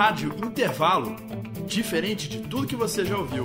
Rádio Intervalo, diferente de tudo que você já ouviu.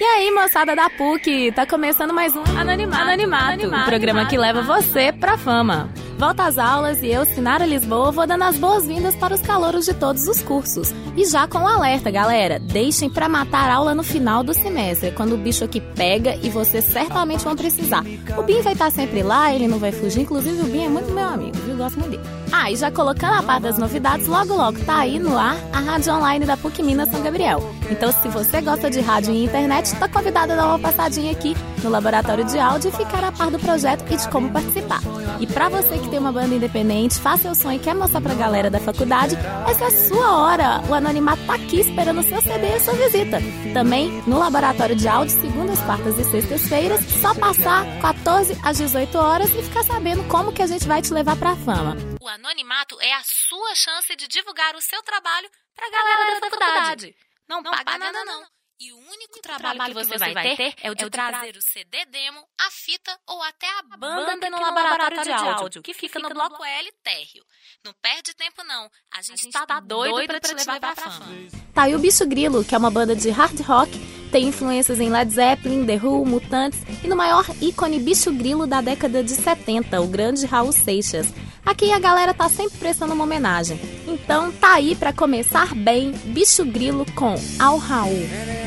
E aí, moçada da PUC, tá começando mais um Anonimato, Anonimato, Anonimato programa que leva você pra fama. Volta às aulas e eu, Sinara Lisboa, vou dando as boas-vindas para os calouros de todos os cursos. E já com um alerta, galera, deixem para matar aula no final do semestre, quando o bicho aqui pega e vocês certamente vão precisar. O Bim vai estar sempre lá, ele não vai fugir, inclusive o Bim é muito meu amigo, viu? Gosto muito dele. Ah, e já colocando a par das novidades, logo logo tá aí no ar a rádio online da PUC Minas São Gabriel. Então, se você gosta de rádio e internet, tá convidado a dar uma passadinha aqui no laboratório de áudio e ficar a par do projeto e de como participar. E para você que tem uma banda independente, faça o som e quer mostrar pra galera da faculdade, essa é a sua hora. O Anonimato tá aqui esperando o seu CD e a sua visita. Também no laboratório de áudio, segundas, quartas e sextas-feiras, só passar 14 às 18 horas e ficar sabendo como que a gente vai te levar pra fama. O Anonimato é a sua chance de divulgar o seu trabalho pra galera da faculdade. Não, não paga nada não. E o único trabalho, trabalho que, você, que você vai ter é o de, é o de trazer o CD demo, a fita ou até a banda, banda no, laboratório, de, áudio, que fica, fica no bloco L térreo. Não perde tempo não. A gente, a gente tá, tá doido, doido pra, pra te levar pra, pra fama. Tá, e o Bicho Grilo, que é uma banda de hard rock, tem influências em Led Zeppelin, The Who, Mutantes e no maior ícone bicho grilo da década de 70, o grande Raul Seixas. Aqui a galera tá sempre prestando uma homenagem. Então tá aí para começar bem Bicho Grilo com Al Raul.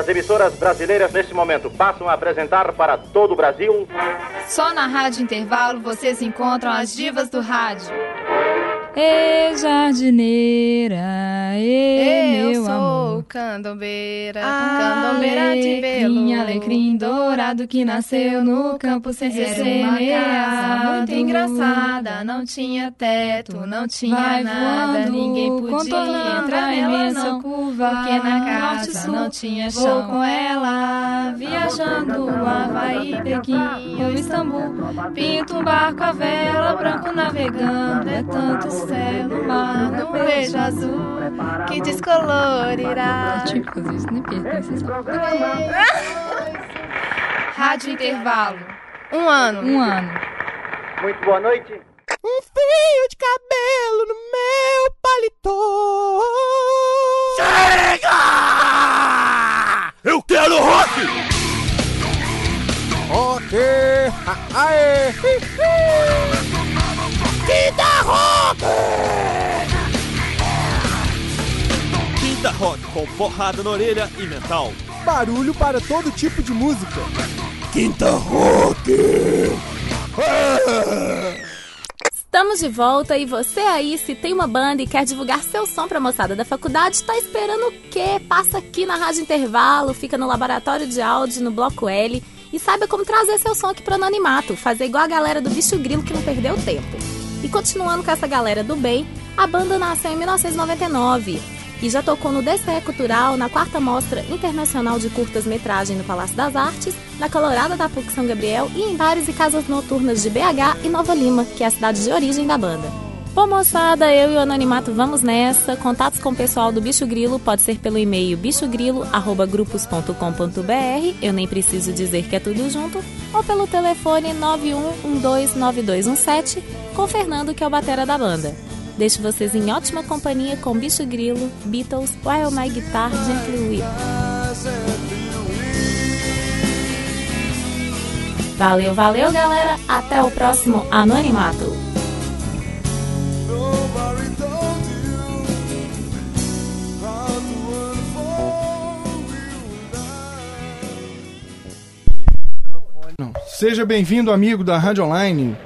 As emissoras brasileiras neste momento passam a apresentar para todo o Brasil. Só na Rádio Intervalo vocês encontram as divas do rádio. Ê, jardineira, ê, Eu meu sou amor. Candombeira, candombeira de belo. alecrim dourado que nasceu no campo sem ser uma casa semeado. muito engraçada, não tinha teto, não tinha Vai nada, voando, ninguém podia entrar nela não, curva, porque na casa sul, não tinha Vou chão. com ela, viajando Havaí, Pequim ou Istambul. Pinto um barco a vela, branco navegando. É tanto céu no mar, No beijo azul que descolorirá. Isso, nem pertence. Rádio Intervalo. Um ano. Um ano. Muito boa noite. Um fio de cabelo no meu paletó. Chega! Eu quero rock! Ok, aê, dá rock! Com porrada na orelha e metal. Barulho para todo tipo de música. Quinta Rock! Ah! Estamos de volta e você aí, se tem uma banda e quer divulgar seu som pra moçada da faculdade, tá esperando o quê? Passa aqui na Rádio Intervalo, fica no laboratório de áudio, no Bloco L e saiba como trazer seu som aqui pro Anonimato, fazer igual a galera do Bicho Grilo que não perdeu tempo. E continuando com essa galera do bem, a banda nasceu em 1999. E já tocou no DCE Cultural, na quarta Mostra Internacional de Curtas-Metragem no Palácio das Artes, na Colorada da PUC São Gabriel e em bares e casas noturnas de BH e Nova Lima, que é a cidade de origem da banda. Pô, moçada, eu e o Anonimato vamos nessa. Contatos com o pessoal do Bicho Grilo pode ser pelo e-mail bichogrilo.grupos.com.br, eu nem preciso dizer que é tudo junto, ou pelo telefone 91129217, com o Fernando, que é o batera da banda. Deixo vocês em ótima companhia com Bicho Grilo, Beatles, While My Guitar Gently Weep. Valeu, valeu, galera. Até o próximo Anonimato. Seja bem-vindo, amigo da Rádio Online.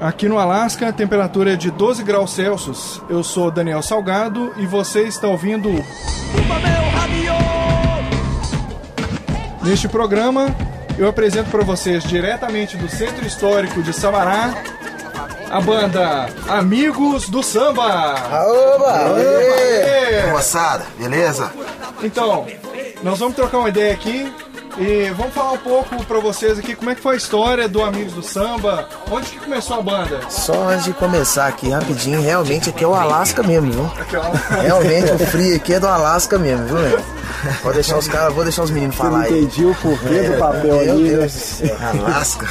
Aqui no Alasca, a temperatura é de 12 graus Celsius. Eu sou Daniel Salgado e você está ouvindo. Neste programa, eu apresento para vocês diretamente do Centro Histórico de Sabará a banda Amigos do Samba. Oba! Aê! Moçada, beleza? Então, nós vamos trocar uma ideia aqui e vamos falar um pouco pra vocês aqui como é que foi a história do Amigos do Samba, onde que começou a banda? Só antes de começar aqui, rapidinho, realmente aqui é o Alasca mesmo, viu? Realmente o frio aqui é do Alasca mesmo, viu, meu? Pode deixar os caras, vou deixar os meninos falar aí. entendi o porquê do papel Meu ali. Deus do céu, Alasca.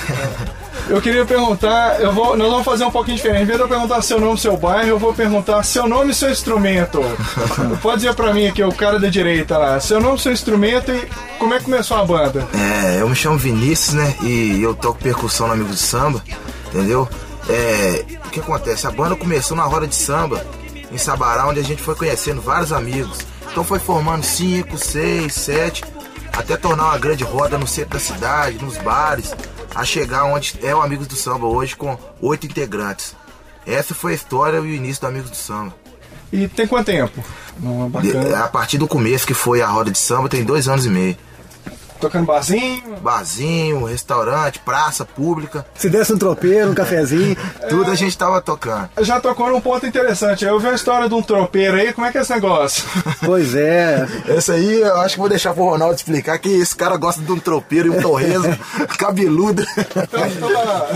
Eu queria perguntar, eu vou, nós vamos fazer um pouquinho diferente. Em vez de eu perguntar seu nome, seu bairro, eu vou perguntar seu nome e seu instrumento. Pode dizer pra mim aqui, o cara da direita lá, seu nome, seu instrumento e como é que começou a banda? É, eu me chamo Vinícius, né? E eu toco percussão no Amigo do Samba, entendeu? É, o que acontece? A banda começou na roda de samba, em Sabará, onde a gente foi conhecendo vários amigos. Então foi formando cinco, seis, sete, até tornar uma grande roda no centro da cidade, nos bares, a chegar onde é o Amigos do Samba hoje com oito integrantes. Essa foi a história e o início do Amigos do Samba. E tem quanto tempo? Não, bacana. a partir do começo, que foi a roda de samba, tem dois anos e meio. Tocando barzinho? Barzinho, restaurante, praça pública, Se desse um tropeiro, um cafezinho. tudo a gente tava tocando. Já tocou num ponto interessante. Eu vi a história de um tropeiro aí, como é que é esse negócio? Pois é. Esse aí eu acho que vou deixar pro Ronaldo explicar que esse cara gosta de um tropeiro e um torresmo cabeludo. Então, então, lá,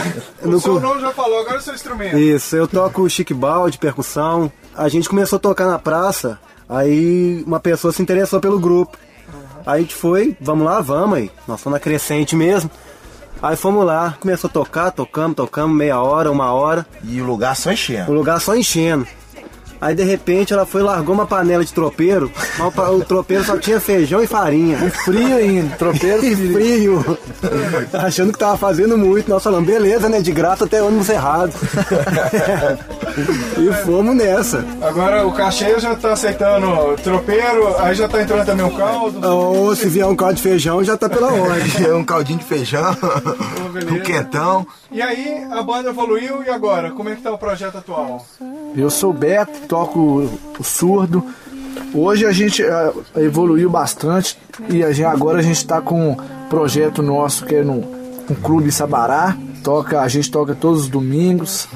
o No seu cu- nome já falou, agora o seu instrumento. Isso, eu toco chique balde, percussão. A gente começou a tocar na praça, aí uma pessoa se interessou pelo grupo. Aí a gente foi, vamos lá, vamos aí. Nós somos na crescente mesmo. Aí fomos lá, começou a tocar, tocamos, tocamos, meia hora, uma hora. E o lugar só O enchendo. lugar só enchendo. Aí de repente ela foi e largou uma panela de tropeiro, mas o tropeiro só tinha feijão e farinha. E frio ainda, tropeiro e frio. Achando que tava fazendo muito, nós falamos, beleza, né? De graça até ônibus errado. e fomos nessa. Agora o cachê já tá aceitando tropeiro, aí já tá entrando também o caldo. Ou se vier um caldo de feijão, já tá pela ordem. um caldinho de feijão, um quentão. E aí a banda evoluiu e agora? Como é que tá o projeto atual? Eu sou Beto, toco o surdo. Hoje a gente eh, evoluiu bastante e a gente- agora a gente está com um projeto nosso que é no um clube Sabará. Toca, a gente toca todos os domingos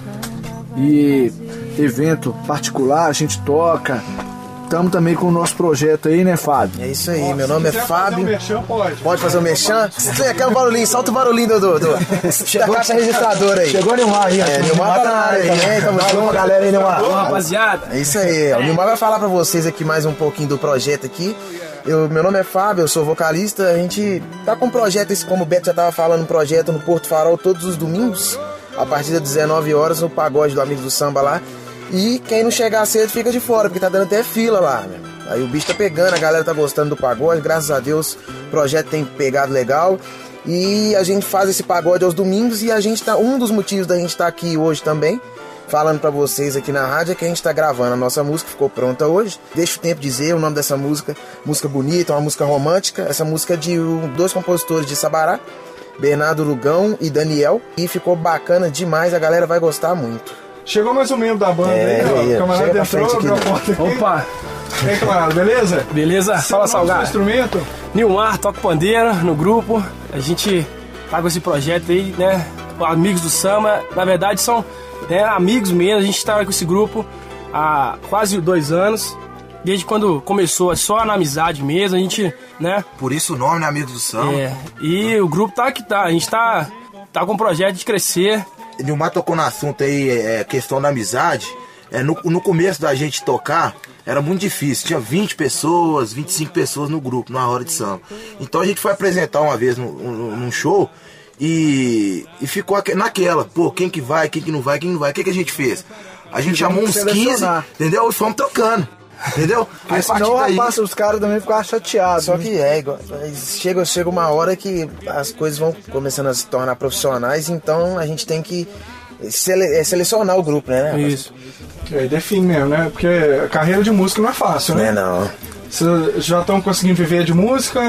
e evento particular a gente toca. Estamos também com o nosso projeto aí, né, Fábio? É isso aí, meu nome é quiser fazer Fábio. um merchan, pode. Pode fazer o merchan? Você quer o barulhinho? Solta o barulhinho do, do, do- da caixa registradora aí. Chegou Neymar aí, É, Nilmar tá na área aí, hein? Tamo junto, galera aí, Nilmar. rapaziada. É isso aí, o Nilmar vai falar pra vocês aqui mais um pouquinho do projeto aqui. Eu, meu nome é Fábio, eu sou vocalista. A gente tá com um projeto, esse, como o Beto já tava falando, um projeto no Porto Farol todos os domingos, a partir das 19 horas, no pagode do Amigo do Samba lá. E quem não chegar cedo fica de fora, porque tá dando até fila lá, meu. Aí o bicho tá pegando, a galera tá gostando do pagode, graças a Deus o projeto tem pegado legal. E a gente faz esse pagode aos domingos e a gente tá. Um dos motivos da gente estar aqui hoje também falando pra vocês aqui na rádio é que a gente tá gravando a nossa música, ficou pronta hoje. Deixa o tempo dizer o nome dessa música, música bonita, uma música romântica. Essa música é de dois compositores de Sabará, Bernardo Lugão e Daniel, e ficou bacana demais, a galera vai gostar muito. Chegou mais um membro da banda É, aí, ó. O camarada entrou, abriu a aqui. porta aqui. Opa, E aí, camarada, beleza? beleza? Seu nome, seu instrumento? Nilmar, toco pandeira no grupo. A gente tá com esse projeto aí, né? Amigos do Samba. Na verdade, são né, amigos mesmo. A gente tá com esse grupo há quase dois anos. desde quando começou, é só na amizade mesmo, a gente, né? Por isso o nome, né, Amigos do Samba? É, e o grupo tá que tá, a gente tá, tá com um projeto de crescer. Nilmar tocou no assunto aí, é, questão da amizade. É, no, no começo da gente tocar, era muito difícil. Tinha 20 pessoas, 25 pessoas no grupo, numa hora de samba. Então a gente foi apresentar uma vez num, num show e, e ficou naquela. Pô, quem que vai, quem que não vai, quem não vai. O que, que a gente fez? A gente chamou uns 15, entendeu? E fomos tocando. Entendeu? Aí senão daí... passa, os caras também ficam chateados. Só né? que é, igual, chega, chega uma hora que as coisas vão começando a se tornar profissionais, então a gente tem que sele, é, selecionar o grupo, né? Isso. Que aí define mesmo, né? Porque a carreira de música não é fácil, né? Não é não. Vocês já estão conseguindo viver de música?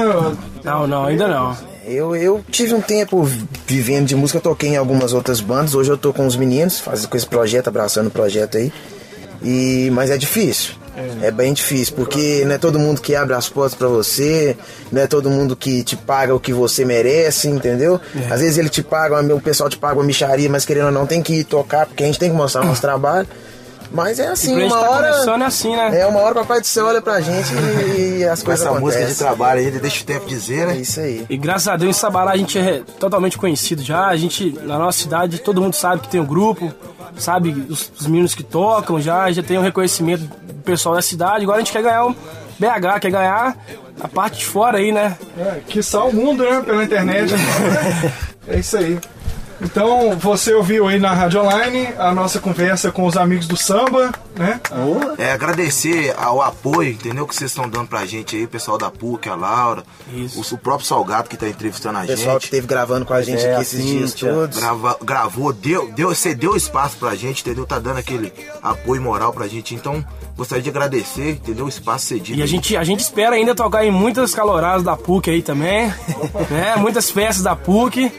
Não, não, ainda não. Eu, eu tive um tempo vivendo de música, toquei em algumas outras bandas. Hoje eu tô com os meninos, fazendo com esse projeto, abraçando o projeto aí. E, mas é difícil. É. é bem difícil, porque não é todo mundo que abre as portas para você, não é todo mundo que te paga o que você merece, entendeu? É. Às vezes ele te paga, o pessoal te paga uma micharia, mas querendo ou não, tem que ir tocar, porque a gente tem que mostrar o nosso trabalho. Mas é assim, uma tá hora. É assim, né? É uma hora o papai do céu olha pra gente e, e as Com coisas essa acontecem. música de trabalho aí, deixa o tempo dizer, né? É isso aí. E graças a Deus em Sabará a gente é totalmente conhecido já. A gente, na nossa cidade, todo mundo sabe que tem um grupo, sabe os, os meninos que tocam já, já tem um reconhecimento pessoal da cidade. Agora a gente quer ganhar o BH, quer ganhar a parte de fora aí, né? É, que só o mundo, né? Pela internet. é isso aí. Então, você ouviu aí na Rádio Online a nossa conversa com os amigos do samba, né? É, agradecer ao apoio, entendeu? Que vocês estão dando pra gente aí, o pessoal da PUC, a Laura, Isso. O, próprio Salgado que tá entrevistando a gente. O pessoal que esteve gravando com a gente é, aqui esses assim, dias todos. Grava, gravou, deu, deu, cedeu espaço pra gente, entendeu? Tá dando aquele apoio moral pra gente. Então, gostaria de agradecer, entendeu? O espaço cedido. E a gente, a gente espera ainda tocar em muitas caloradas da PUC aí também, né? Muitas festas da PUC.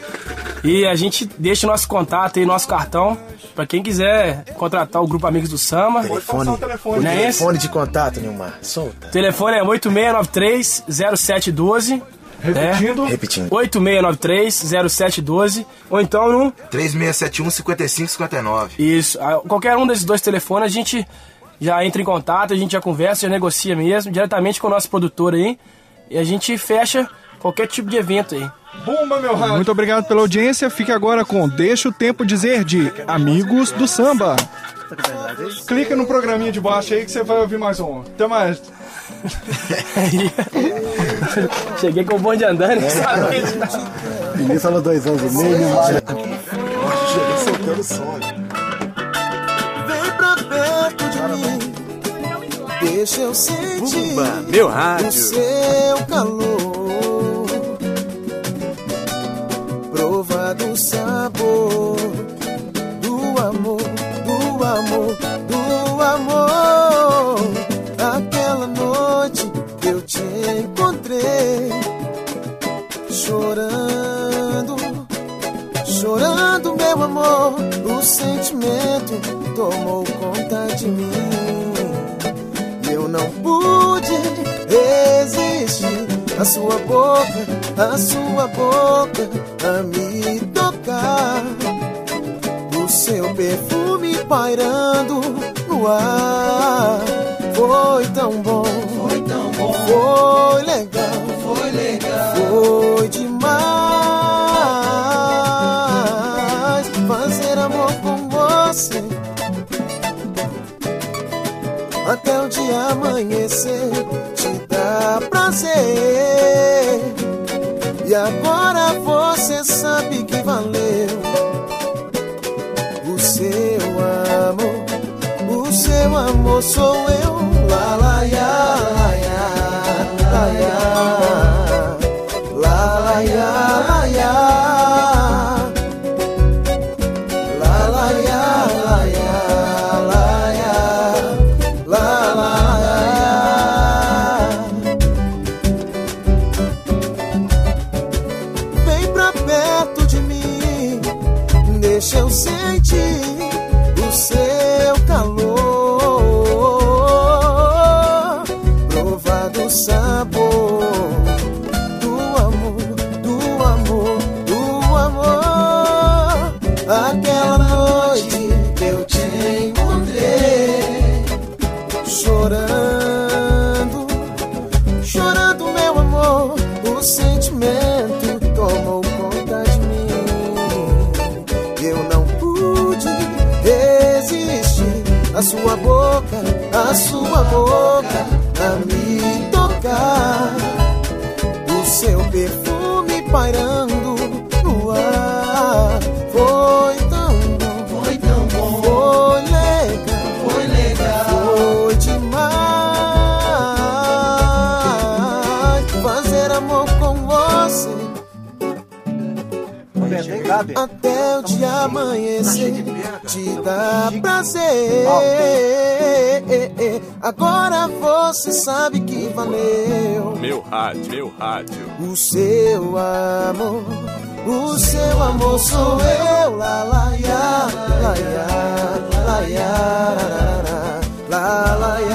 E a gente deixa o nosso contato aí, nosso cartão, para quem quiser contratar o grupo Amigos do Samba. Telefone, telefone, Não é telefone de contato, Nilmar. Solta. Telefone é 8693-0712. Repetindo. É, Repetindo. 8693-0712. Ou então no. 3671-5559. Isso. Qualquer um desses dois telefones a gente já entra em contato, a gente já conversa, já negocia mesmo, diretamente com o nosso produtor aí. E a gente fecha qualquer tipo de evento aí. Bumba, meu rádio. Muito obrigado pela audiência. Fique agora com Deixa o Tempo Dizer de Amigos do Samba. Clica no programinha de baixo aí que você vai ouvir mais um. Até mais. Cheguei com o bonde andando, é. sabe? Ninguém dois anos e meio, Cheguei soltando som. Vem pra perto de mim. Deixa eu sentir Bumba, meu rádio. o seu calor. Sabor do amor, do amor, do amor. Aquela noite eu te encontrei, chorando, chorando, meu amor. O sentimento tomou conta de mim. Eu não pude resistir. A sua boca, a sua boca a me O seu perfume pairando no ar. Foi tão bom, foi tão bom, foi legal, foi legal, foi demais. Fazer amor com você até o dia amanhecer te dá prazer. E agora você sabe que valeu o seu amor. O seu amor sou eu. Lá, ya, lá, sua boca a me tocar. O seu perfume Até o dia amanhecer te dá prazer. Agora você sabe que valeu Meu rádio, meu rádio. o seu amor. O seu amor sou eu. La la ya, la ya, la ya, la la ya,